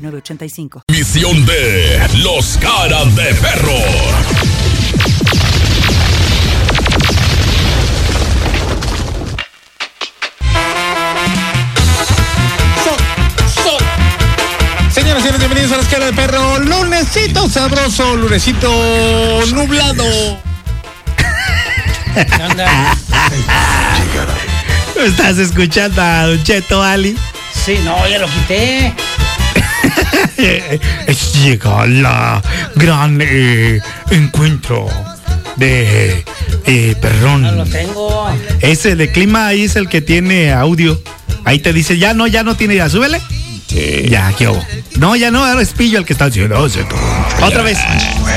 906985. Misión de Los Caras de Perro. Señoras y señores, bienvenidos a las caras de perro. Lunesito sabroso, lunesito nublado. ¿Qué onda? Estás escuchando a Don Cheto Ali. Sí, no, ya lo quité. Llega la gran eh, encuentro de eh, perrón. No lo tengo. Ese de clima ahí es el que tiene audio. Ahí te dice, ya no, ya no tiene, ya súbele. Ya, ¿qué hubo? No, ya no, ahora es Pillo el que está diciendo. "Oh, se to-". Otra vez.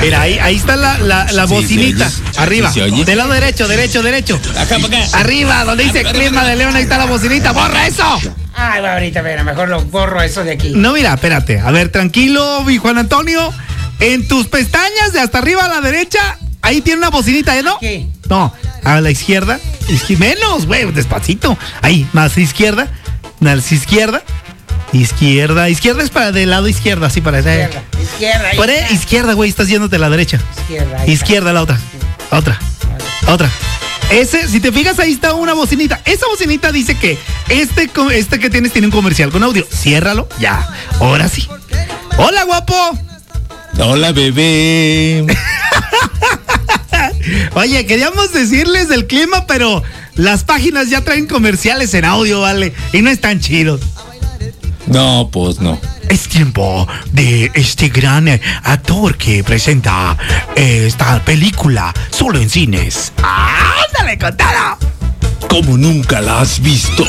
Mira, ahí, ahí está la, la, bocinita. Arriba. Del lado derecho, derecho, derecho. Acá, para acá. Arriba, donde dice clima de León, ahí está la bocinita. ¡Borra eso! Ay, va ahorita, mira, mejor lo borro eso de aquí. No, mira, espérate. A ver, tranquilo, mi Juan Antonio. En tus pestañas de hasta arriba a la derecha, ahí tiene una bocinita, ¿eh, no? Aquí. No, a la izquierda. izqui- menos, güey, despacito. Ahí, más izquierda. Más izquierda. Izquierda. Izquierda es para del lado izquierdo, así para Izquierda, izquierda. ahí Por izquierda, güey, estás yéndote a la derecha. Izquierda. Izquierda la otra. Otra. Otra. Ese, si te fijas, ahí está una bocinita. Esa bocinita dice que este, este que tienes tiene un comercial con audio. Ciérralo. Ya. Ahora sí. Hola, guapo. Hola, bebé. Oye, queríamos decirles del clima, pero las páginas ya traen comerciales en audio, ¿vale? Y no están chidos. No, pues no. Es tiempo de este gran eh, actor que presenta esta película solo en cines. ¡Ándale, con todo! Como nunca la has visto.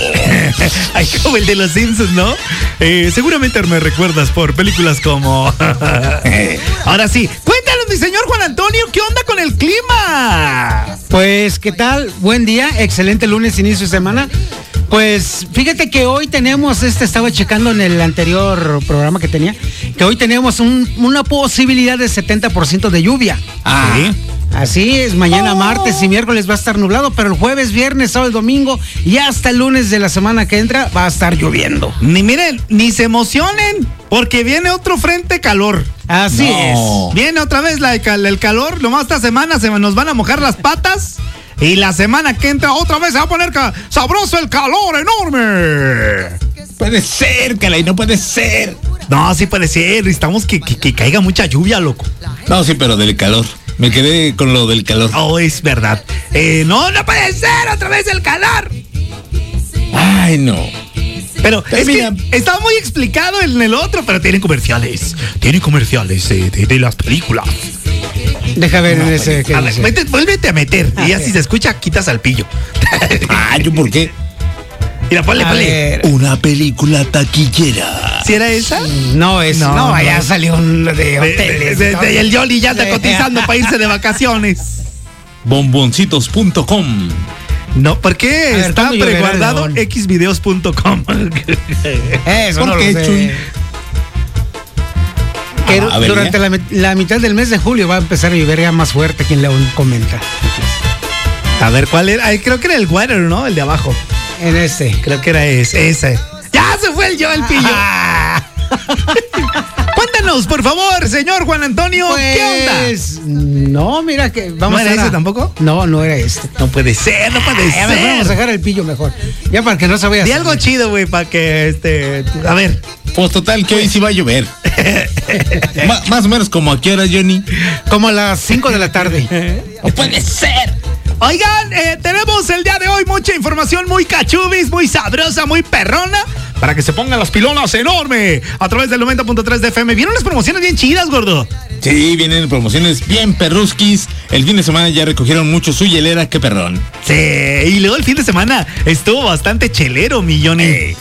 Ay, como el de los Simpsons, ¿no? Eh, seguramente me recuerdas por películas como. Ahora sí, cuéntanos, mi señor Juan Antonio, ¿qué onda con el clima? Pues, ¿qué tal? Buen día, excelente lunes, inicio de semana. Pues fíjate que hoy tenemos, este estaba checando en el anterior programa que tenía, que hoy tenemos un- una posibilidad de 70% de lluvia. Ah, Así es, mañana martes y miércoles va a estar nublado, pero el jueves, viernes, sábado y domingo y hasta el lunes de la semana que entra va a estar lloviendo. Ni miren, ni se emocionen, porque viene otro frente calor. Así No. Viene otra vez la, el calor, nomás esta semana se nos van a mojar las patas. Y la semana que entra otra vez se va a poner sabroso el calor enorme. puede ser, Calay, no puede ser. No, sí puede ser, necesitamos que, que- que caiga mucha lluvia, loco. No, sí, pero del calor. Me quedé con lo del calor. Oh, es verdad. Eh, no, no puede ser otra vez el calor. Ay, no. Pero es Mira. que está muy explicado en el otro, pero tienen comerciales. Tienen comerciales eh, de, de las películas. Deja ver en ese. ¿qué A ver, vuélvete a meter. Y ya ok. si se escucha, quitas al pillo. Ah, ¿yo por qué? Mira, ponle, ponle. Una película taquillera. ¿Si era esa? No, es. No, No, no. ya salió un de hoteles. de- de- ¿no? de- el Yoli ya está cotizando para irse de vacaciones. Bomboncitos.com. No, ¿por qué A está ¿cuándo lloverá preguardado xvideos.com? Eso ¿Por no qué, lo sé. Chuy? Que Ah, durante la, la mitad del mes de julio va a empezar a llover ya más fuerte, quien León comenta. A ver, ¿cuál era? Ay, creo que era el water, ¿no? El de abajo. En este. Creo que era ese. ese. ¡Ya se fue el yo, el pillo! Cuéntanos, por favor, señor Juan Antonio, ¿qué onda? Pues, No, mira que vamos ¿No era a ese tampoco? No, no era este. No puede ser, no puede Ya mejor vamos a ser. dejar el pillo mejor. Ya para que no se vaya Di algo chido, güey, para que este. A ver. Pues total, que hoy sí va a llover. Más o menos como a qué hora, Johnny. Como a las 5 de la tarde. No puede ser. Oigan, eh, tenemos el día de hoy mucha información muy cachubis, muy sabrosa, muy perrona. Para que se pongan las pilonas enorme a través del 90.3 de FM. ¿Vieron las promociones bien chidas, gordo? Sí, vienen promociones bien perrusquis. El fin de semana ya recogieron mucho su hielera, qué perrón. Sí, y luego el fin de semana estuvo bastante chelero, millones.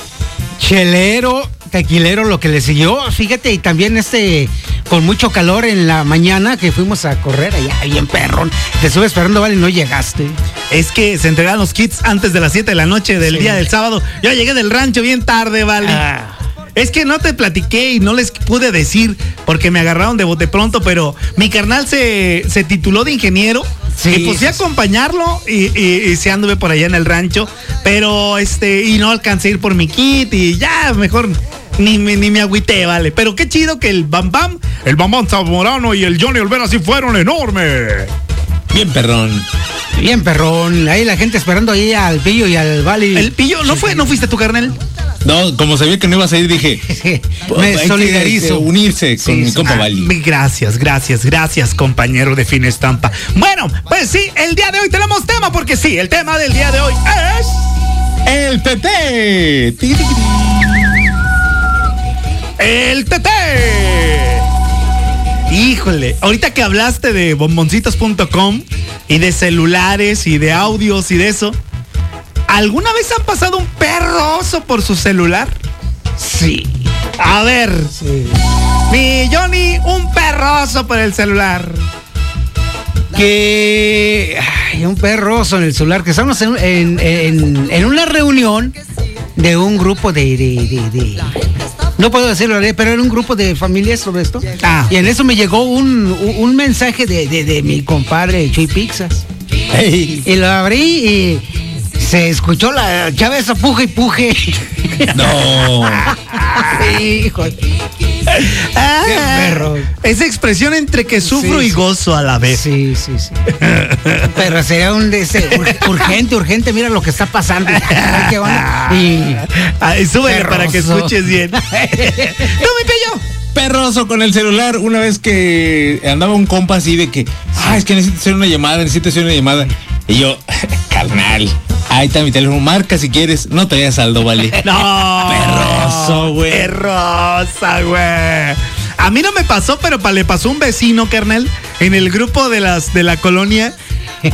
Chelero, tequilero lo que le siguió, fíjate, y también este, con mucho calor en la mañana que fuimos a correr allá, bien perrón. Te estuve esperando, vale, y no llegaste. Es que se entregaron los kits antes de las 7 de la noche del Sí. día del sábado. Yo llegué del rancho bien tarde, vale. Ah. Es que no te platiqué y no les pude decir porque me agarraron de bote pronto, pero mi carnal se, se tituló de ingeniero. Sí, y fui a acompañarlo y, y, y se anduve por allá en el rancho. Pero este, y no alcancé a ir por mi kit y ya, mejor ni, me- ni me agüité, vale. Pero qué chido que el Bam Bam, el Bam Bam Zamorano y el Johnny Olvera sí fueron enormes. Bien perrón. Bien perrón, ahí la gente esperando ahí al pillo y al Vali. El pillo, ¿no fue? ¿No fuiste tu carnal? No, como sabía que no ibas a ir, dije. Me hay solidarizo. unirse con Sí, mi compa Ah, Bali. Gracias, gracias, gracias, compañero de Fin Estampa. Bueno, pues sí, el día de hoy tenemos tema, porque sí, el tema del día de hoy es. El TT. ¡El TT! Híjole, ahorita que hablaste de bomboncitos.com y de celulares y de audios y de eso, ¿alguna vez han pasado un perroso por su celular? Sí. A ver, mi Johnny, un perroso por el celular. Que. Ay, un perroso en el celular, que estamos en, en- en- en una reunión de un grupo de. de- de- de- no puedo decirlo, pero era un grupo de familias sobre esto. Ah. Y en eso me llegó un, un- mensaje de, de- de mi compadre Chuy Pixas. Y lo abrí y se escuchó la chava esa puje y puje. No. Hijo. Ah, Qué perro. Esa expresión entre que sufro Sí, y gozo a la vez. Sí, sí, sí. Pero sería un de ese, ur- urgente, urgente, mira lo que está pasando. Ay, qué onda. Y Ay, súbele para que escuches bien. ¡No, mi pillo! Perroso con el celular. Una vez que andaba un compa así de que, ah, es que necesito hacer una llamada, necesito hacer una llamada. Y yo, carnal, ahí está mi teléfono, marca si quieres. No traía saldo, vale. No. Perroso, güey. Perrosa, güey. A mí no me pasó, pero pa- le pasó un vecino, carnal, en el grupo de las de la colonia.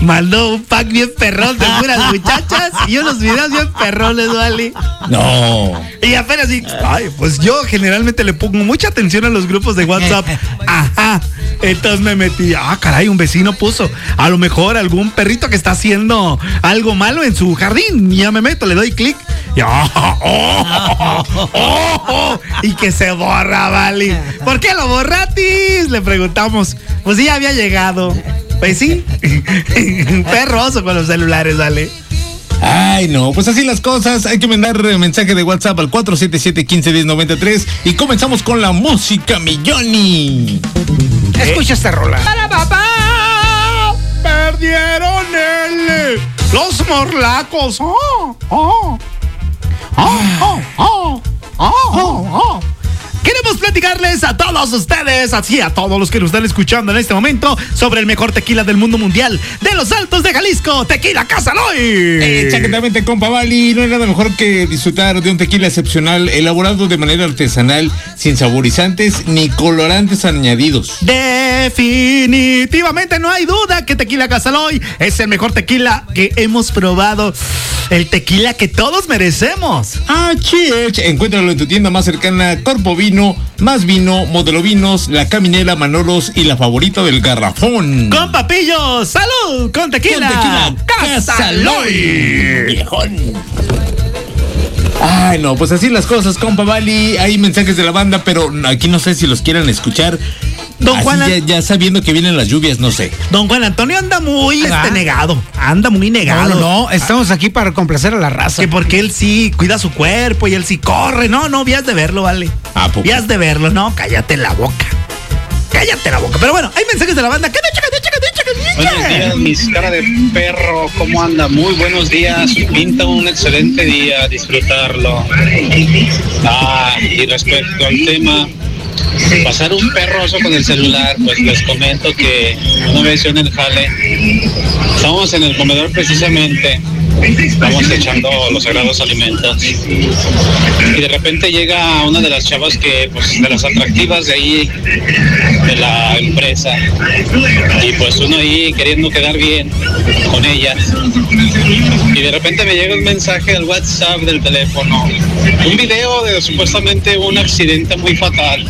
Mandó un pack bien perrón de puras muchachas y unos videos bien perrones, ¿vale? No. Y apenas así, ay, pues yo generalmente le pongo mucha atención a los grupos de WhatsApp. Ajá. Entonces me metí, ah, caray, un vecino puso a lo mejor algún perrito que está haciendo algo malo en su jardín. Ya me meto, le doy clic. Y, oh, oh, oh, oh, y que se borra, vale. ¿Por qué lo borratis? Le preguntamos. Pues sí, había llegado. Pues sí, perroso con los celulares, vale. Ay, no, pues así las cosas. Hay que mandar eh, mensaje de WhatsApp al 477-151093 y comenzamos con la música, mi Johnny. escucha esta rola. Perdieron el. Los morlacos. Oh, oh. Oh, oh, oh. Oh, oh, oh. Queremos platicarles a todos ustedes, así a todos los que nos están escuchando en este momento, sobre el mejor tequila del mundo mundial de los Altos de Jalisco, Tequila Casaloy. Chaquetamente, compa Bali, no hay nada mejor que disfrutar de un tequila excepcional, elaborado de manera artesanal, sin saborizantes ni colorantes añadidos. Definitivamente no hay duda que Tequila Casaloy es el mejor tequila que hemos probado. El tequila que todos merecemos. Ah, cheers. Encuéntralo en tu tienda más cercana, Corpo Vino, Más Vino, Modelo Vinos, La Caminera, Manolos y la favorita del Garrafón. Con papillo, salud, con tequila. Con tequila Casaloy. Viejón. Ay, no, pues así las cosas, compa Bali. Hay mensajes de la banda, pero aquí no sé si los quieran escuchar. Don Así Juan, ya, ya sabiendo que vienen las lluvias, no sé. Don Juan Antonio anda muy Ah. este, negado. Anda muy No, negado. no, no, estamos aquí para complacer a la raza. Que porque él sí cuida su cuerpo y él sí corre. No, no, vías de verlo, vale. ¿A poco? Vías de verlo, no, cállate la boca. Cállate la boca. Pero bueno, hay mensajes de la banda. ¿Qué? Buenos días, mis cara de perro, ¿cómo anda? Muy buenos días, pinta un excelente día, disfrutarlo. Ah, y respecto al tema, pasar un perroso con el celular, pues les comento que una vez yo en el jale, estábamos en el comedor precisamente, estamos echando los sagrados alimentos. Y de repente llega una de las chavas que, pues, de las atractivas de ahí, de la empresa, y pues uno ahí queriendo quedar bien con ella. Y de repente me llega un mensaje al WhatsApp del teléfono, un video de supuestamente un accidente muy fatal,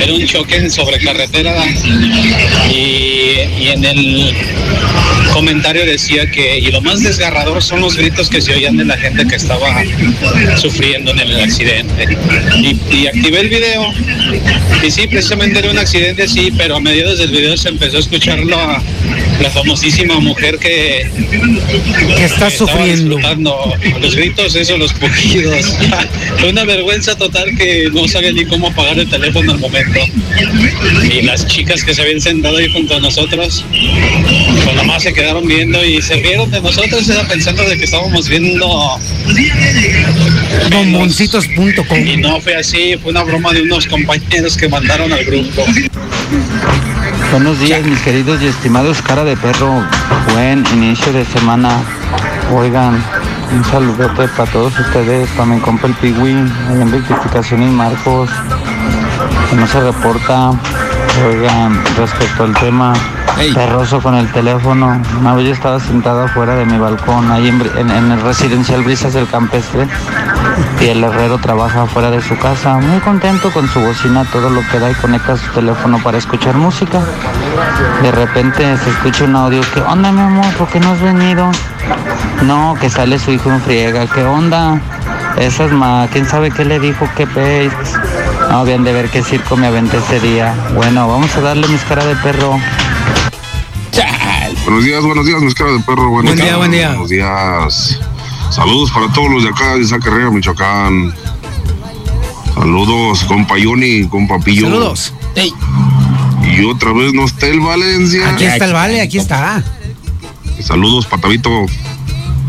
era un choque en sobre carretera. Y, y en el comentario decía que, y lo más desgarrador son los gritos que se oían de la gente que estaba sufriendo en el accidente. Y, y activé el video, y sí, precisamente era un accidente así, pero a mediados del video se empezó a escuchar la, la famosísima mujer que, Que está sufriendo. los gritos, eso, los pujidos. Fue una vergüenza total que no sabía ni cómo apagar el teléfono al momento. Y las chicas que se habían sentado ahí junto a nosotros, pues nomás se quedaron viendo y se rieron de nosotros, era pensando de que estábamos viendo. Bomboncitos.com. Y no fue así, fue una broma de unos compañeros que mandaron al grupo. Buenos días, mis queridos y estimados cara de perro. Buen inicio de semana. Oigan, un saludote para todos ustedes, para mi compa el Pigüín, en rectificación y Marcos, que no se reporta. Oigan, respecto al tema Ey. perroso con el teléfono, una vez yo estaba sentada afuera de mi balcón, ahí en, el residencial Brisas del Campestre, y el herrero trabaja afuera de su casa, muy contento con su bocina, todo lo que da y conecta su teléfono para escuchar música. De repente se escucha un audio, ¿qué onda mi amor? ¿Por qué no has venido? No, que sale su hijo en friega, ¿qué onda? Esas ma, quién sabe qué le dijo, qué pez. No, bien de ver qué circo me aventé ese día. Bueno, vamos a darle mis cara de perro. Buenos días, buenos días, mis caras de perro. Buenos Buen día, buen día. Buenos días. Saludos para todos los de acá, de Zacarrera, Michoacán. Saludos, compa Yoni, compa Pillo. Saludos. Ey. Y otra vez no está el Valencia. Aquí está el vale, aquí está. Saludos, Patavito,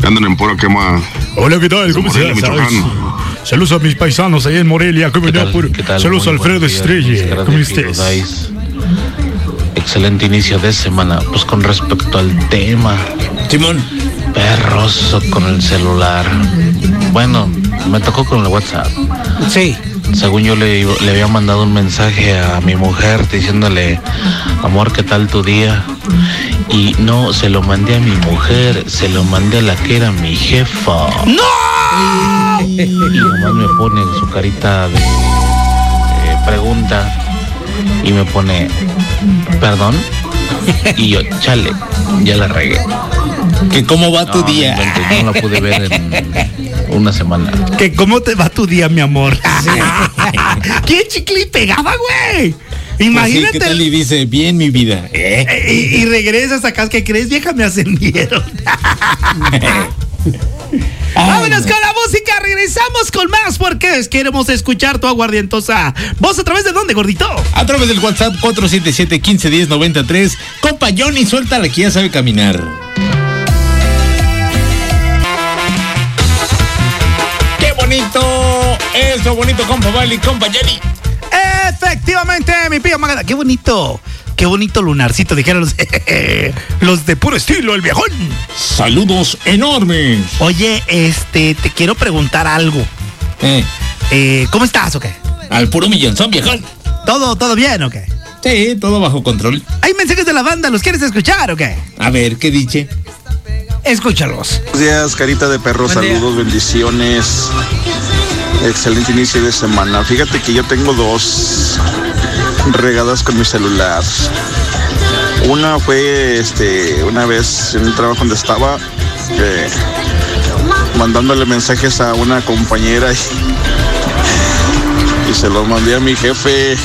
que andan en pura quema. Hola, ¿qué tal? ¿Cómo estás? Michoacán. Saludos a mis paisanos allá en Morelia. ¿Cómo ¿Qué tal? Por- ¿Qué tal? Saludos a Alfredo días, Estrella. ¿Cómo? Firulais. Excelente inicio de semana. Pues con respecto al tema, Simón. perroso con el celular. Bueno, me tocó con el WhatsApp. Sí. Según yo le, le había mandado un mensaje a mi mujer diciéndole, amor, ¿qué tal tu día? Y no, se lo mandé a mi mujer, se lo mandé a la que era mi jefa. ¡No! Y nomás me pone su carita de eh, pregunta y me pone, ¿perdón? Y yo, chale, ya la regué. Que cómo va tu No, día. no la pude ver en una semana. ¿Que ¿Cómo te va tu día, mi amor? ¿Quién chicle y pegaba, güey? Pues sí, Imagínate. ¿Qué tal? Y dice, bien mi vida. ¿Eh? Eh, y, y regresas acá, ¿qué crees? Vieja, me ascendieron. Vámonos con la música, regresamos con más porque queremos escuchar tu aguardientosa. ¿Vos a través de dónde, gordito? A través del WhatsApp 477-1510-93. Compa Johnny, suéltala que ya sabe caminar. ¡Qué bonito! Eso, bonito, compa Vali, compa Johnny. Efectivamente, mi pillo Magada. Qué bonito. Qué bonito lunarcito, dijeron los, los de puro estilo, el viejón. Saludos enormes. Oye, este, te quiero preguntar algo. Eh, Eh, ¿Cómo estás o qué? al puro millonzón, viejón. ¿Todo, todo bien o qué? Sí, todo bajo control. Hay mensajes de la banda, ¿los quieres escuchar o qué? A ver, ¿qué dice? Escúchalos. Buenos días, carita de perro, Buen día. saludos, bendiciones. Excelente inicio de semana. Fíjate que yo tengo dos regadas con mi celular. Una fue este una vez en un trabajo donde estaba eh, mandándole mensajes a una compañera y, y se los mandé a mi jefe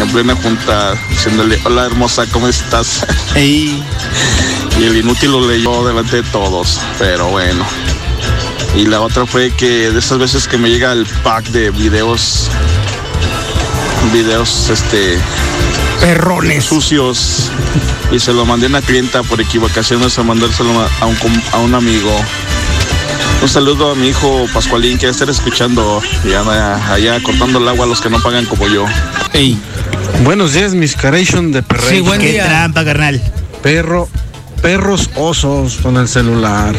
en plena junta diciéndole hola hermosa, ¿cómo estás? Ey, Y el inútil lo leyó delante de todos, pero bueno. Y la otra fue que de esas veces que me llega el pack de videos, videos este Perrones. sucios y se lo mandé a una clienta por equivocaciones a mandárselo a un, com- a un amigo. Un saludo a mi hijo Pascualín que va a estar escuchando y anda allá cortando el agua a los que no pagan como yo. Ey, Buenos días, mis caration de. Sí, buen Qué día. trampa, carnal. Perro, perros osos con el celular.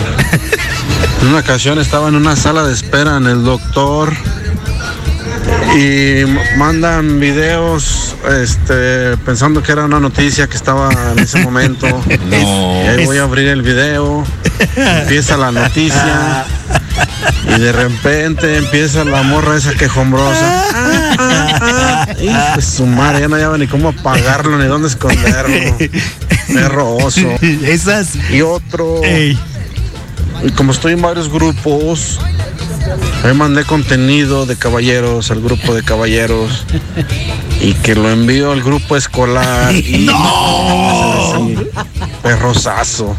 en una ocasión estaba en una sala de espera en el doctor y mandan videos este, pensando que era una noticia que estaba en ese momento. no. Y ahí voy a abrir el video, empieza la noticia y de repente empieza la morra esa quejombrosa. Ah, ah, ah. Su madre, ya no hallaba ni cómo apagarlo ni dónde esconderlo. Perro oso. Esas. Y otro, Ey. y como estoy en varios grupos, me mandé contenido de caballeros al grupo de caballeros y que lo envío al grupo escolar. Y ¡No! perrosazo.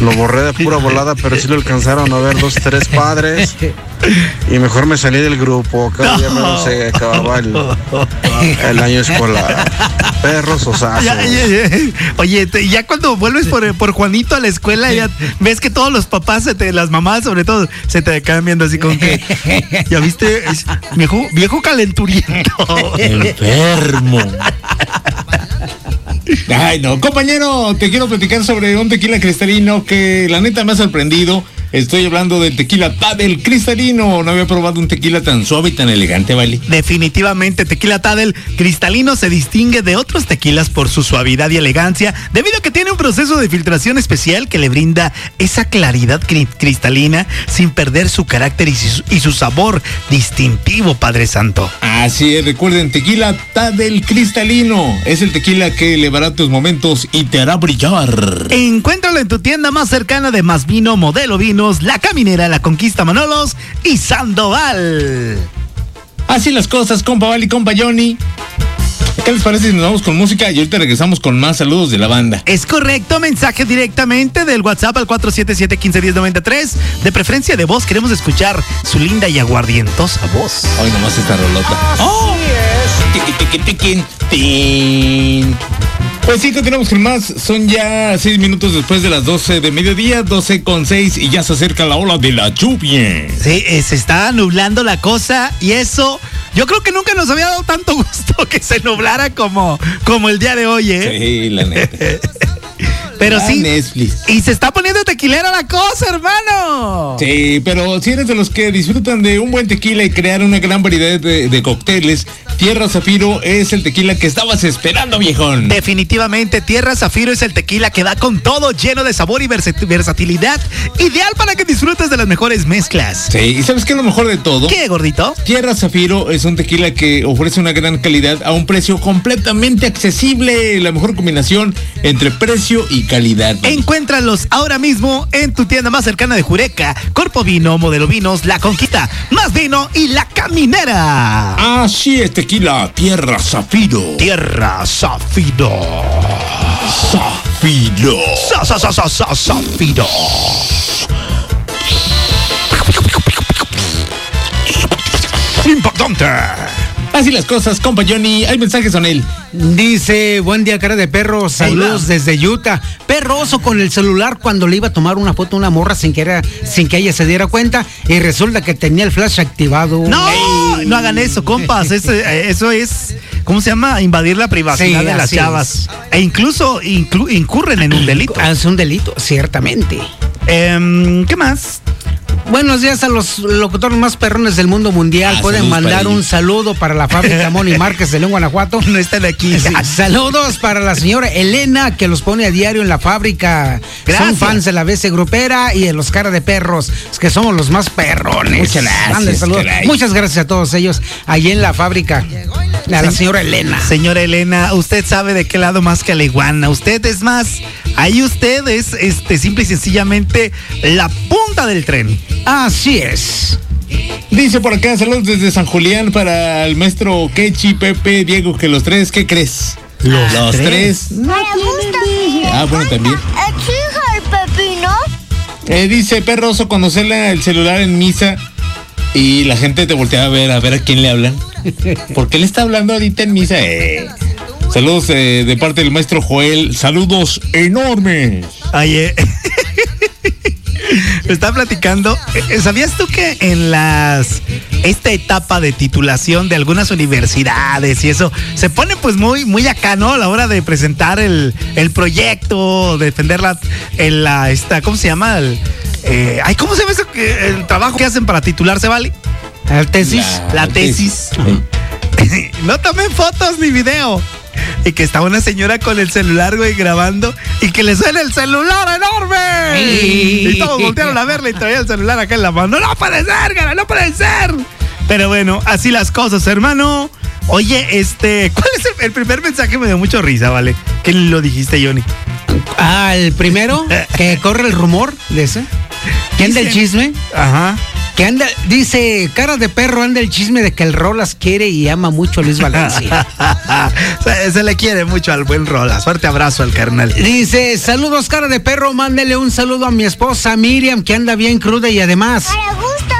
Lo borré de pura volada, pero sí lo alcanzaron a ver dos, tres padres. Y mejor me salí del grupo. Cada día menos se acababa el, el año escolar. Perros ya. Oye, te- ya cuando vuelves por, por Juanito a la escuela, ya ves que todos los papás, se te, las mamás sobre todo, se te quedan viendo así como que, ya viste, Es viejo, viejo calenturiento. enfermo. Ay, no, compañero, te quiero platicar sobre un tequila cristalino que la neta me ha sorprendido. Estoy hablando del tequila Tadel cristalino. No había probado un tequila tan suave y tan elegante, ¿vale? Definitivamente, Tequila Tadel cristalino se distingue de otros tequilas por su suavidad y elegancia, debido a que tiene un proceso de filtración especial que le brinda esa claridad cri- cristalina sin perder su carácter y su, y su sabor distintivo, Padre Santo. Así es, recuerden, tequila Tadel cristalino. Es el tequila que elevará tus momentos y te hará brillar. Encuéntralo en tu tienda más cercana de Más Vino, Modelo La Caminera, La Conquista Manolos y Sandoval. Así las cosas, compa Val y compa Johnny. ¿Qué les parece si nos vamos con música y ahorita regresamos con más saludos de la banda? Es correcto, mensaje directamente del WhatsApp al 477-151093. De preferencia de voz, queremos escuchar su linda y aguardientosa voz. Hoy nomás esta rolota. ¡Oh! Tiqui, tiqui, tiqui, tin. Pues sí, continuamos con más. Son ya seis minutos después de las 12 de mediodía, 12 con 6 y ya se acerca la ola de la lluvia. Sí, eh, se está nublando la cosa y eso, yo creo que nunca nos había dado tanto gusto que se nublara como, como el día de hoy, ¿eh? Sí, la neta. Pero sí. Netflix. Y se está poniendo tequilera la cosa, hermano. Sí, pero si eres de los que disfrutan de un buen tequila y crear una gran variedad de, de cócteles, Tierra Zafiro es el tequila que estabas esperando, viejón. Definitivamente, Tierra Zafiro es el tequila que da con todo, lleno de sabor y versa- versatilidad, ideal para que disfrutes de las mejores mezclas. Sí, ¿y sabes qué es lo mejor de todo? ¿Qué, gordito? Tierra Zafiro es un tequila que ofrece una gran calidad a un precio completamente accesible. La mejor combinación entre precio y calidad. Encuéntralos ahora mismo en tu tienda más cercana de Jureca, Corpo Vino, Modelo Vinos, La Conquista, Más Vino y La Caminera. Así es, tequila Tierra Zafiro. Tierra Zafiro. Zafiro. Zafiro. Importante. Así las cosas, compa Johnny. Hay mensajes con él. Dice, buen día, cara de perro, saludos desde Utah. Perroso con el celular cuando le iba a tomar una foto a una morra sin que, era- sin que ella se diera cuenta y resulta que tenía el flash activado. No, no hagan eso, compas. Eso, eh, eso es, ¿cómo se llama? Invadir la privacidad Sí, de las chavas. E incluso inclu- incurren en un delito. Es un delito, ciertamente. Em, ¿Qué más? Buenos días a los locutores más perrones del mundo mundial. Ah, Pueden mandar un saludo para la fábrica Moni Márquez de León, Guanajuato. No están aquí. Sí, Saludos para la señora Elena que los pone a diario en la fábrica. Gracias. Son fans de la BC Grupera y de los cara de perros, es que somos los más perrones. Muchas gracias, saludos. Muchas gracias a todos ellos allí en la fábrica. A la señora Elena. Señora Elena, usted sabe de qué lado más que la iguana. Usted es más, ahí usted es este, simple y sencillamente la punta del tren. Así es. Dice por acá, saludos desde San Julián para el maestro Kechi, Pepe, Diego, que los tres, ¿qué crees? Los, tres. Ah, bueno, también. Eh, dice perroso cuando sale el celular en misa y la gente te voltea a ver a ver a quién le hablan. ¿Por qué le está hablando ahorita en misa? Eh, Saludos eh, de parte del maestro Joel. Saludos enormes. Oye. Me está platicando. eh, ¿Sabías tú que en las esta etapa de titulación de algunas universidades y eso se pone pues muy muy acá, ¿no? A la hora de presentar el, el proyecto, defender la, el, la esta, ¿cómo se llama? El, eh, ay, ¿cómo se llama eso? que- El trabajo que hacen para titularse, ¿vale? La tesis. La tesis. no tomen fotos ni video. Y que está una señora con el celular, güey, grabando y que le suena el celular enorme. Y todos voltearon a verle y traía el celular acá en la mano. No puede ser, cara, no puede ser. Pero bueno, así las cosas, hermano. Oye, este, ¿cuál es el, el primer mensaje? Me dio mucho risa, ¿vale? Que lo dijiste, Johnny. Ah, el primero, que corre el rumor de ese. Que anda el Dicen- chisme. Ajá. Que anda, dice, cara de perro, anda el chisme de que el Rolas quiere y ama mucho a Luis Valencia. se, se le quiere mucho al buen Rolas. Fuerte abrazo al carnal. Dice, saludos, cara de perro, mándele un saludo a mi esposa Miriam, que anda bien cruda y además. Canta,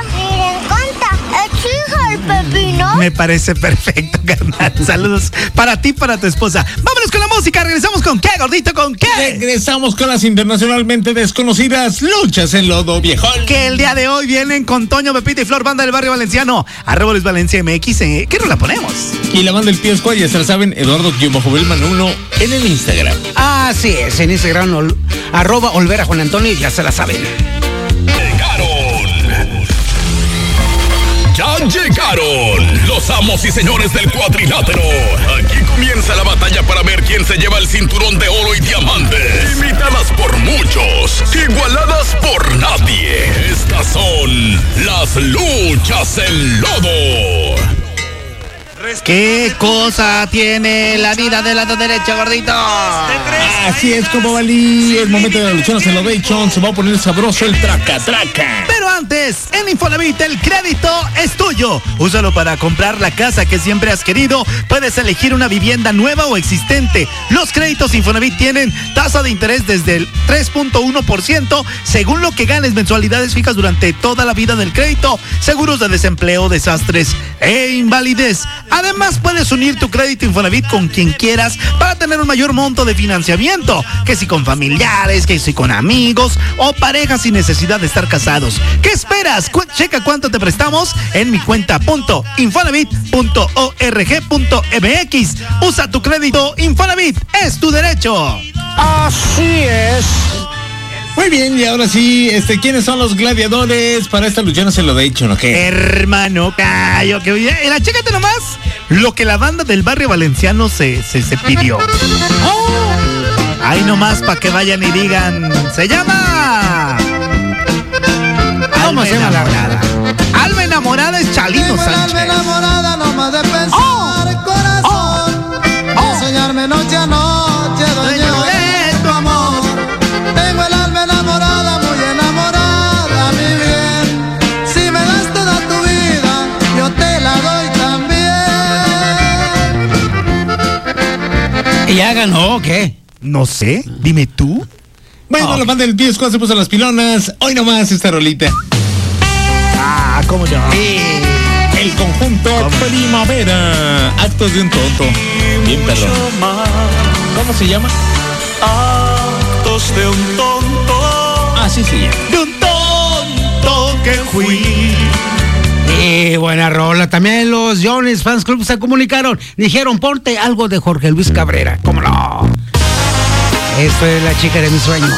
el pepino. Me parece perfecto, carnal. Saludos para ti, para tu esposa. Vámonos con la música. Regresamos con qué, gordito, con qué. Regresamos con las internacionalmente desconocidas luchas en lodo viejón. Que el día de hoy vienen con Toño, Pepita y Flor, banda del barrio valenciano. Arroba Luis Valencia MX. eh, ¿Qué nos la ponemos? Y la banda del Pío Squad, ya se la saben, Eduardo Belman 1 en el Instagram. Así es, en Instagram, ol- arroba Olvera Juan Antonio, ya se la saben. Llegaron los amos y señores del cuadrilátero. Aquí comienza la batalla para ver quién se lleva el cinturón de oro y diamantes. Imitadas por muchos, igualadas por nadie. Estas son las luchas en lodo. ¿Qué cosa tiene la vida del lado derecho, gordito? Así es como valí. El momento de la lucha en Lovation se va a poner sabroso el traca traca. Pero antes, en Infonavit el crédito es tuyo. Úsalo para comprar la casa que siempre has querido. Puedes elegir una vivienda nueva o existente. Los créditos Infonavit tienen tasa de interés desde el 3.1% según lo que ganes mensualidades fijas durante toda la vida del crédito, seguros de desempleo, desastres e invalidez. Además, puedes unir tu crédito Infonavit con quien quieras para tener un mayor monto de financiamiento, que si con familiares, que si con amigos o parejas sin necesidad de estar casados. ¿Qué esperas? Checa cuánto te prestamos en mi cuenta punto infonavit punto org punto mx. Usa tu crédito Infonavit, es tu derecho. Así es. Muy bien, y ahora sí, este, ¿quiénes son los gladiadores para esta lucha? No se lo he dicho, ¿no? ¿Qué? Hermano, callo, que oye, la chécate nomás lo que la banda del barrio valenciano se, se, se pidió. Ahí nomás para que vayan y digan, se llama. ¿Cómo Alma se llama la enamorada. Alma enamorada es Chalino Sánchez. enamorada nomás de pensar, corazón. Ya ganó o qué? No sé, dime tú. Bueno, la banda del Squad se puso las pilonas. Hoy nomás esta rolita. Ah, cómo no. El conjunto Primavera. Actos de un tonto. Bien, perdón. ¿Cómo se llama? Actos de un tonto. Así se llama. De un tonto que fui. Y buena rola. También los Jones Fans Club se comunicaron. Dijeron, ponte algo de Jorge Luis Cabrera. ¿Cómo no? Esto es la chica de mis sueños.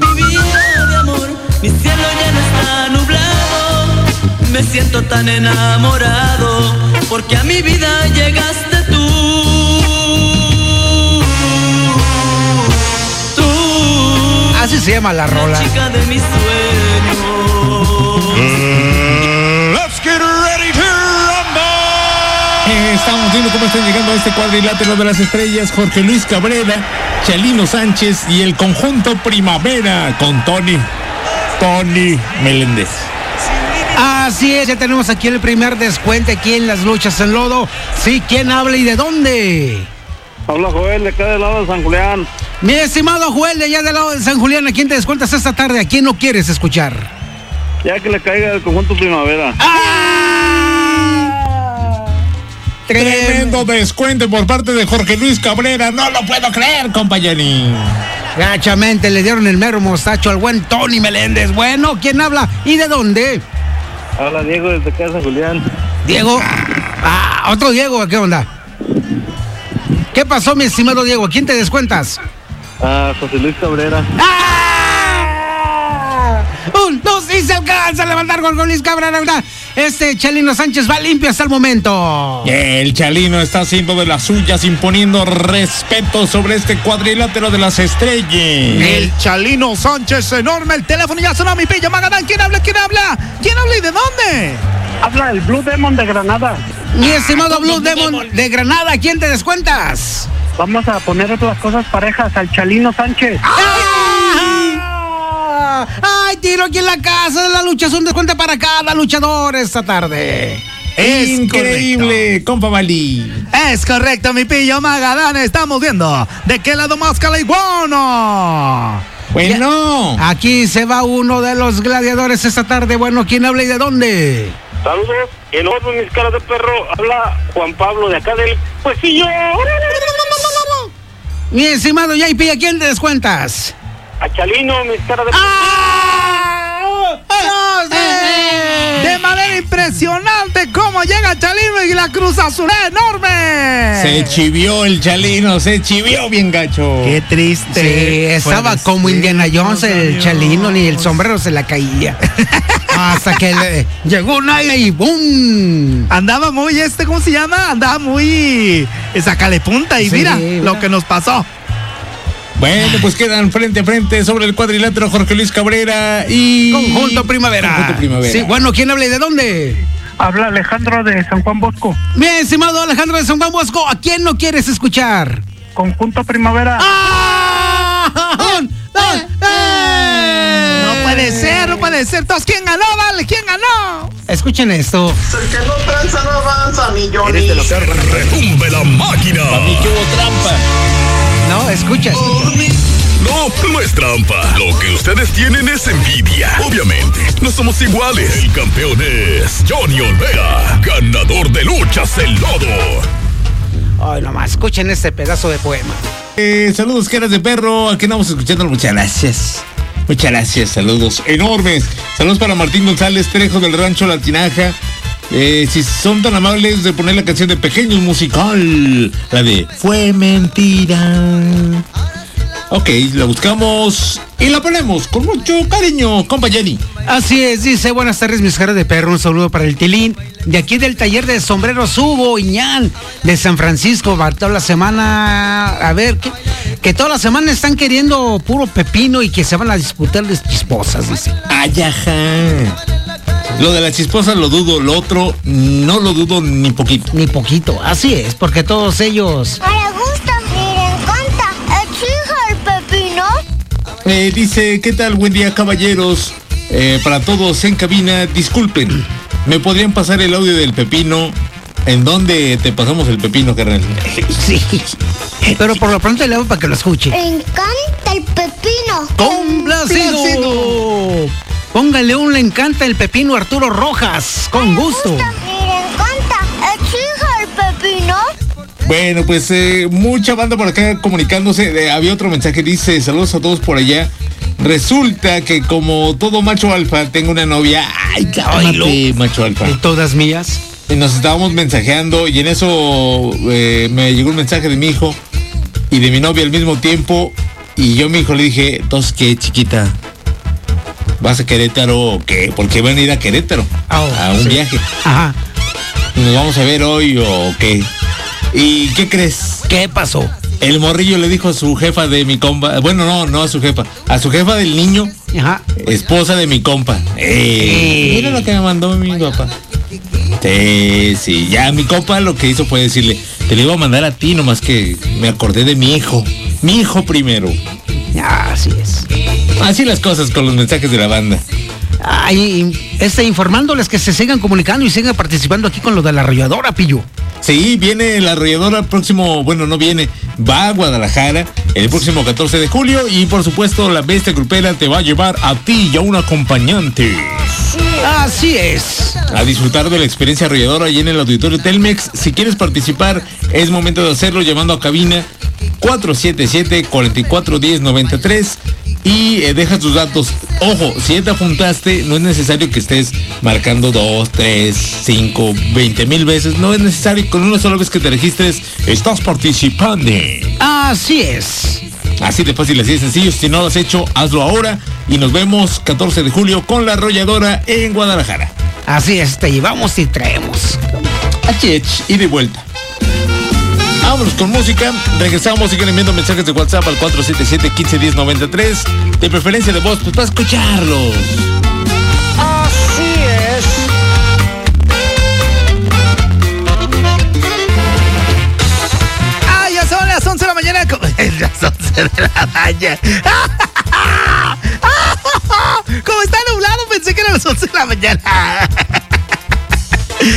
Mi vida de amor, mi cielo ya no está nublado. Me siento tan enamorado porque a mi vida llegaste tú. Tú, Así se llama la rola. chica de mis sueños. Let's get ready to Eh, Estamos viendo cómo están llegando a este cuadrilátero de las estrellas Jorge Luis Cabrera, Chalino Sánchez y el conjunto Primavera con Tony, Tony Meléndez. Así es, ya tenemos aquí el primer descuento aquí en las luchas en lodo. Sí, ¿quién habla y de dónde? Habla Joel, de acá del lado de San Julián. Mi estimado Joel, de allá del lado de San Julián, ¿a quién te descuentas esta tarde? ¿A quién no quieres escuchar? Ya que le caiga el conjunto Primavera. Tremendo descuento por parte de Jorge Luis Cabrera, no lo puedo creer, compañerín. Gachamente le dieron el mero mostacho al buen Tony Meléndez. Bueno, ¿quién habla? ¿Y de dónde? Habla Diego desde Casa Julián. Diego. Ah, otro Diego, ¿qué onda? ¿Qué pasó, mi estimado Diego? ¿A quién te descuentas? Ah, José Luis Cabrera. Un, dos y se alcanza a levantar con Luis Cabrera. ¿verdad? Este Chalino Sánchez va limpio hasta el momento. El Chalino está haciendo de las suyas, imponiendo respeto sobre este cuadrilátero de las estrellas. El Chalino Sánchez enorme, el teléfono ya sonó mi pillo Magadán. ¿Quién habla? ¿Quién habla? ¿Quién habla y de dónde? Habla el Blue Demon de Granada. Mi estimado Blue Demon de Granada, ¿a quién te descuentas? Vamos a poner otras cosas parejas al Chalino Sánchez. ¡Ah! ¡Ay, tiro aquí en la casa de la lucha! Es un descuento para cada luchador esta tarde. Es Increíble, compa Bali. Es correcto, mi pillo Magadán. Estamos viendo de qué lado más iguano. Bueno, Aquí se va uno de los gladiadores esta tarde. Bueno, ¿quién habla y de dónde? Saludos. El otro mis caras de perro habla Juan Pablo de acá del Puesillo. Mi estimado JP, ¿a quién te descuentas? A Chalino, mis caras de ¡Ah! De manera impresionante cómo llega Chalino y la Cruz Azul enorme. se chivió el Chalino, se chivió bien gacho. Qué triste. Sí, estaba como Indiana Jones, no el chalino, ni el sombrero se la caía. Hasta que le llegó un aire y ¡bum! Andaba muy, este, ¿cómo se llama? Andaba muy. Sacale punta y Sí, mira, mira. lo que nos pasó. Bueno, pues quedan frente a frente sobre el cuadrilátero Jorge Luis Cabrera y. Conjunto Primavera. Conjunto Primavera. Sí, bueno, ¿quién habla y de dónde? Habla Alejandro de San Juan Bosco. Mi estimado Alejandro de San Juan Bosco, ¿a quién no quieres escuchar? Conjunto Primavera. ¡Ah! ¡Un, dos, eh! No puede ser, no puede ser. Entonces, ¿quién ganó, vale? ¿Quién ganó? Escuchen esto. El que no tranza no avanza, mi Johnny. Eres de lo peor. Retumbe la máquina. que hubo trampa. No, escucha, escucha. No, no es trampa. Lo que ustedes tienen es envidia. Obviamente, no somos iguales. El campeón es Johnny Olvera, ganador de luchas el lodo. Ay, nomás, escuchen este pedazo de poema. Eh, saludos, caras de perro. Aquí andamos escuchando. Muchas gracias. Muchas gracias. Saludos enormes. Saludos para Martín González Trejo del Rancho La Tinaja. Eh, si son tan amables de poner la canción de Pequeños Musical, la de Fue Mentira. Ok, la buscamos y la ponemos con mucho cariño, compa Jenny. Así es, dice, buenas tardes, mis caras de perro, un saludo para el Tilín, de aquí del taller de sombreros Hugo Iñán, de San Francisco, va toda la semana, a ver, que, que toda la semana están queriendo puro pepino y que se van a disputar las chisposas, dice. Ay, ajá. Lo de la chisposa lo dudo, lo otro no lo dudo ni poquito. Ni poquito, así es, porque todos ellos... Me gusta, me encanta. El pepino. Eh, dice, ¿qué tal? Buen día, caballeros. Eh, para todos en cabina, disculpen, ¿me podrían pasar el audio del pepino? ¿En dónde te pasamos el pepino, carnal? Sí, pero por lo pronto le hago para que lo escuche. Me encanta Póngale un le encanta el pepino Arturo Rojas, con gusto. Me encanta. El pepino. Bueno, pues eh, mucha banda por acá comunicándose. Eh, había otro mensaje, dice, saludos a todos por allá. Resulta que como todo macho alfa, tengo una novia. Ay, cálmate, macho alfa. ¿Y todas mías? Y nos estábamos mensajeando y en eso eh, me llegó un mensaje de mi hijo y de mi novia al mismo tiempo. Y yo a mi hijo le dije, entonces qué chiquita, ¿vas a Querétaro o qué? Porque van a ir a Querétaro a un sí. viaje. Ajá. ¿Nos vamos a ver hoy o qué? ¿Y qué crees? ¿Qué pasó? El morrillo le dijo a su jefa de mi compa, bueno, no, no a su jefa, a su jefa del niño, Ajá. esposa de mi compa. Eh, Eh. Mira lo que me mandó mi papá. Sí, sí, ya mi compa lo que hizo fue decirle, te lo iba a mandar a ti, nomás que me acordé de mi hijo. Mi hijo primero. Así es. Así las cosas con los mensajes de la banda. Ay, este, informándoles que se sigan comunicando y sigan participando aquí con lo de la arrolladora, Pillo. Sí, viene la arrolladora próximo, bueno, no viene, va a Guadalajara el próximo 14 de julio y por supuesto la bestia grupera te va a llevar a ti y a un acompañante Así es. a disfrutar de la experiencia arrolladora ahí en el auditorio Telmex. Si quieres participar, es momento de hacerlo llamando a cabina 477-441093 y eh, deja tus datos. Ojo, si ya te apuntaste, no es necesario que estés marcando 2, 3, 5, 20 mil veces. No es necesario. Con una sola vez que te registres, estás participando. Así es. Así de fácil, así de sencillo. Si no lo has hecho, hazlo ahora. Y nos vemos 14 de julio con la arrolladora en Guadalajara. Así es, te llevamos y traemos. Achich, y de vuelta. Vámonos con música. Regresamos, siguen enviando mensajes de WhatsApp al 477-151093. De preferencia de voz, pues para escucharlos. Así es. Ah, ya son las 11 de la mañana. Las 11 de la mañana. Como está nublado, pensé que eran las 11 de la mañana.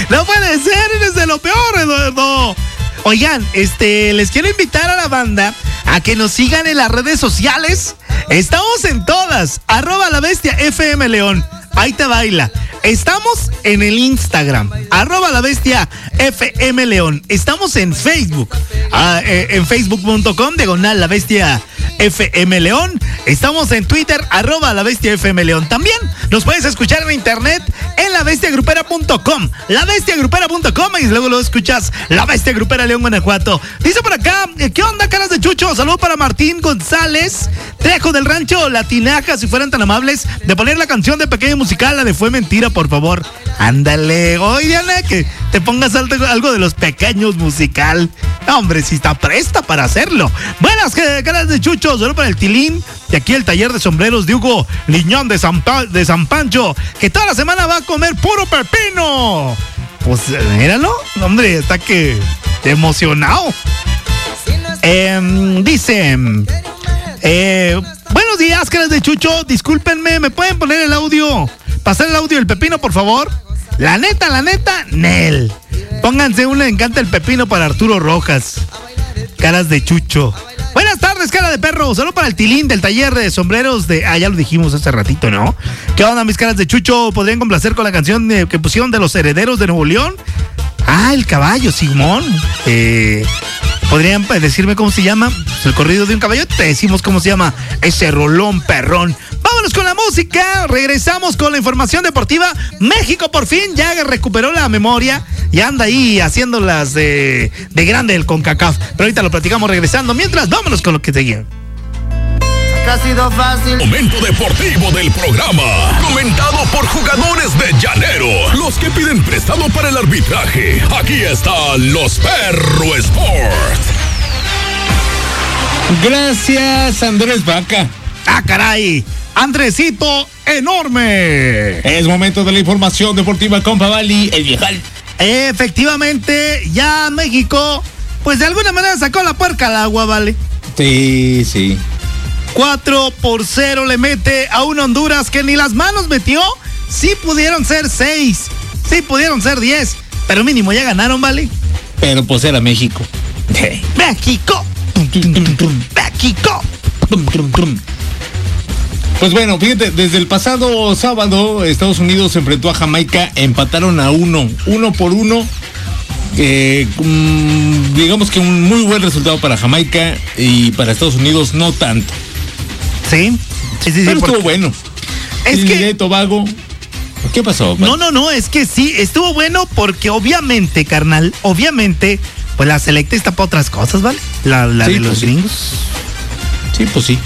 No puede ser, eres de lo peor, Eduardo. Oigan, este, les quiero invitar a la banda a que nos sigan en las redes sociales. Estamos en todas. Arroba la bestia FM León. Ahí te baila. Estamos en el Instagram. Arroba la bestia FM León. Estamos en Facebook. ah, eh, en facebook.com diagonal la bestia FM León. Estamos en Twitter, arroba la bestia FM León. También nos puedes escuchar en internet en lavestiagrupera.com. Lavestiagrupera.com y luego lo escuchas La Bestia Grupera León, Guanajuato. Dice por acá, eh, ¿qué onda, caras de chucho? Saludo para Martín González, Trejo del Rancho Latinaja, si fueran tan amables de poner la canción de Pequeño Musical, la de Fue Mentira, por favor. Ándale, oye, Diana, que te pongas algo, de los pequeños musical. Hombre, si está presta para hacerlo. Buenas, caras de chucho, saludo para el Tilín, de aquí el taller de sombreros de Hugo Liñón de San, Pa- de San Pancho, que toda la semana va a comer puro pepino. Pues míralo, hombre, está que emocionado. Em, dice, eh, buenos días, caras de Chucho, discúlpenme, ¿me pueden poner el audio? Pasar el audio del pepino, por favor. La neta, la neta, Nel. Pónganse un le encanta el pepino para Arturo Rojas. Caras de Chucho. Buenas tardes, cara de perro. Saludo para el Tilín del taller de sombreros de. Ah, ya lo dijimos hace ratito, ¿no? ¿Qué onda, mis caras de Chucho? ¿Podrían complacer con la canción de- que pusieron de los herederos de Nuevo León? Ah, el caballo, Simón. Eh, ¿Podrían decirme cómo se llama? Pues, El corrido de un caballo. Te decimos cómo se llama ese rolón perrón. Vámonos con la música. Regresamos con la información deportiva. México por fin ya recuperó la memoria y anda ahí haciéndolas de, de grande el CONCACAF. Pero ahorita lo platicamos regresando. Mientras, vámonos con lo que seguía. Ha sido fácil. Momento deportivo del programa. Comentado por jugadores de Llanero. Los que piden prestado para el arbitraje. Aquí están los Perro Sport. Gracias, Andrés Vaca. ¡Ah, caray! ¡Andresito enorme! Es momento de la información deportiva con Pavali, el viejal. Efectivamente, ya México, pues de alguna manera sacó la puerca al agua, ¿vale? Sí, sí. 4 por 0 le mete a un Honduras que ni las manos metió. Sí pudieron ser 6, sí pudieron ser 10, pero mínimo ya ganaron, ¿vale? Pero pues era México. México. México. Pues bueno, fíjate, desde el pasado sábado Estados Unidos se enfrentó a Jamaica, empataron a uno, uno por uno. Eh, mm, digamos que un muy buen resultado para Jamaica y para Estados Unidos no tanto. Sí, sí, sí, Pero estuvo bueno. Es Trinidad que- y Tobago. ¿Qué pasó? No, no, no, es que sí, estuvo bueno porque obviamente, carnal, obviamente, pues la selecta está para otras cosas, ¿vale? La, la Sí, de pues los sí. gringos. Sí, pues sí.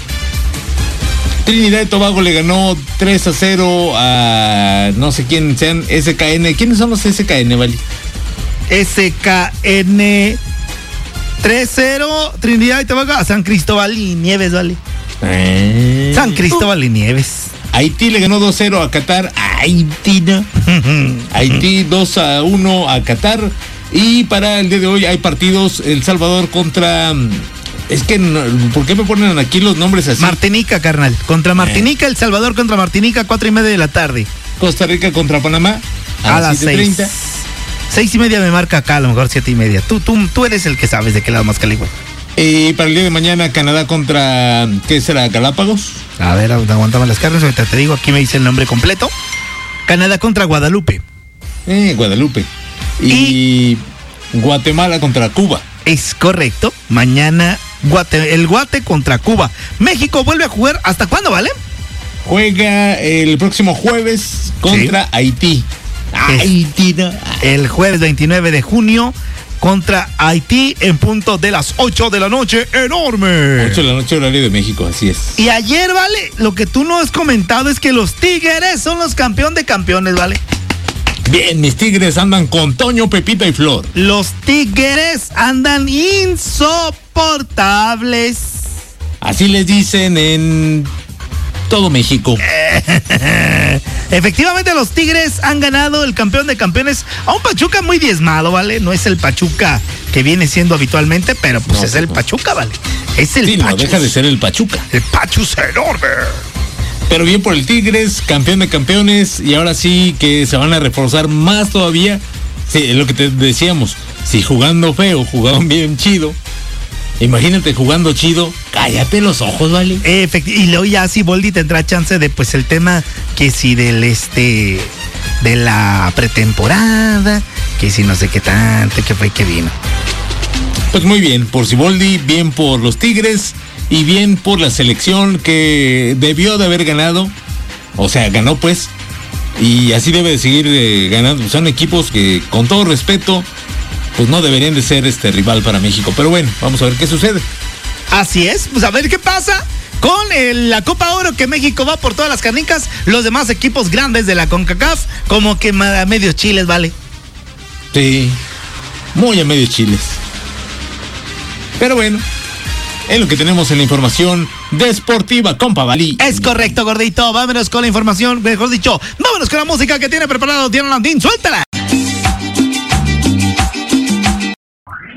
Trinidad y Tobago le ganó 3 a 0 a no sé quién sean SKN. ¿Quiénes son los SKN, Vali? SKN 3-0, Trinidad y Tobago a San Cristóbal y Nieves, ¿vale? Eh. San Cristóbal y Nieves. Haití le ganó 2-0 a Qatar. Haití, ¿no? Haití 2 a 1 a Qatar. Y para el día de hoy hay partidos El Salvador contra. Es que, no- ¿por qué me ponen aquí los nombres así? Martinica, carnal. Contra Martinica, El Salvador contra Martinica, cuatro y media de la tarde. Costa Rica contra Panamá A, a, las las seis. 7:30. Seis y media me marca acá, a lo mejor siete y media. Tú, tú, tú eres el que sabes de qué lado más caligua. Y para el día de mañana, Canadá contra. ¿Qué será? ¿Galápagos? A ver, aguantame las carnes, ahorita te digo, aquí me dice el nombre completo. Canadá contra Guadalupe. Eh, Guadalupe. Y, Guatemala contra Cuba. Es correcto. Mañana Guate, el Guate contra Cuba. México vuelve a jugar. ¿Hasta cuándo, vale? Juega el próximo jueves contra Haití. Haití, El jueves 29 de junio contra Haití en punto de las 8 de la noche. ¡Enorme! 8 de la noche horario de México, así es. Y ayer, vale, lo que tú no has comentado es que los Tigres son los campeón de campeones, ¿vale? Bien, mis Tigres andan con Toño, Pepita y Flor. Los Tigres andan insoportables. Así les dicen en todo México. Efectivamente, los Tigres han ganado el campeón de campeones a un Pachuca muy diezmado, ¿vale? No es el Pachuca que viene siendo habitualmente, pero pues es el Pachuca, ¿vale? Es el Sí, no, deja de ser el Pachuca. El Pachus enorme. Pero bien por el Tigres, campeón de campeones, y ahora sí que se van a reforzar más todavía. Sí, es lo que te decíamos. Si jugando feo, jugaban bien chido. Imagínate jugando chido, cállate los ojos, ¿vale? Y luego ya si Boldi tendrá chance de pues el tema que si del este de la pretemporada, que si no sé qué tanto, que fue que vino. Pues muy bien, por Siboldi, bien por los Tigres y bien por la selección que debió de haber ganado. O sea, ganó pues. Y así debe de seguir eh, ganando. Son equipos que, con todo respeto, pues no deberían de ser este rival para México. Pero bueno, vamos a ver qué sucede. Así es, pues a ver qué pasa con el- la Copa Oro que México va por todas las canicas, los demás equipos grandes de la CONCACAF como que a medios chiles, ¿vale? Sí, muy a medio chiles. Pero bueno, es lo que tenemos en la información deportiva con Pavalí. Es correcto, gordito. Vámonos con la información, mejor dicho, vámonos con la música que tiene preparado Diana Landín. Suéltala.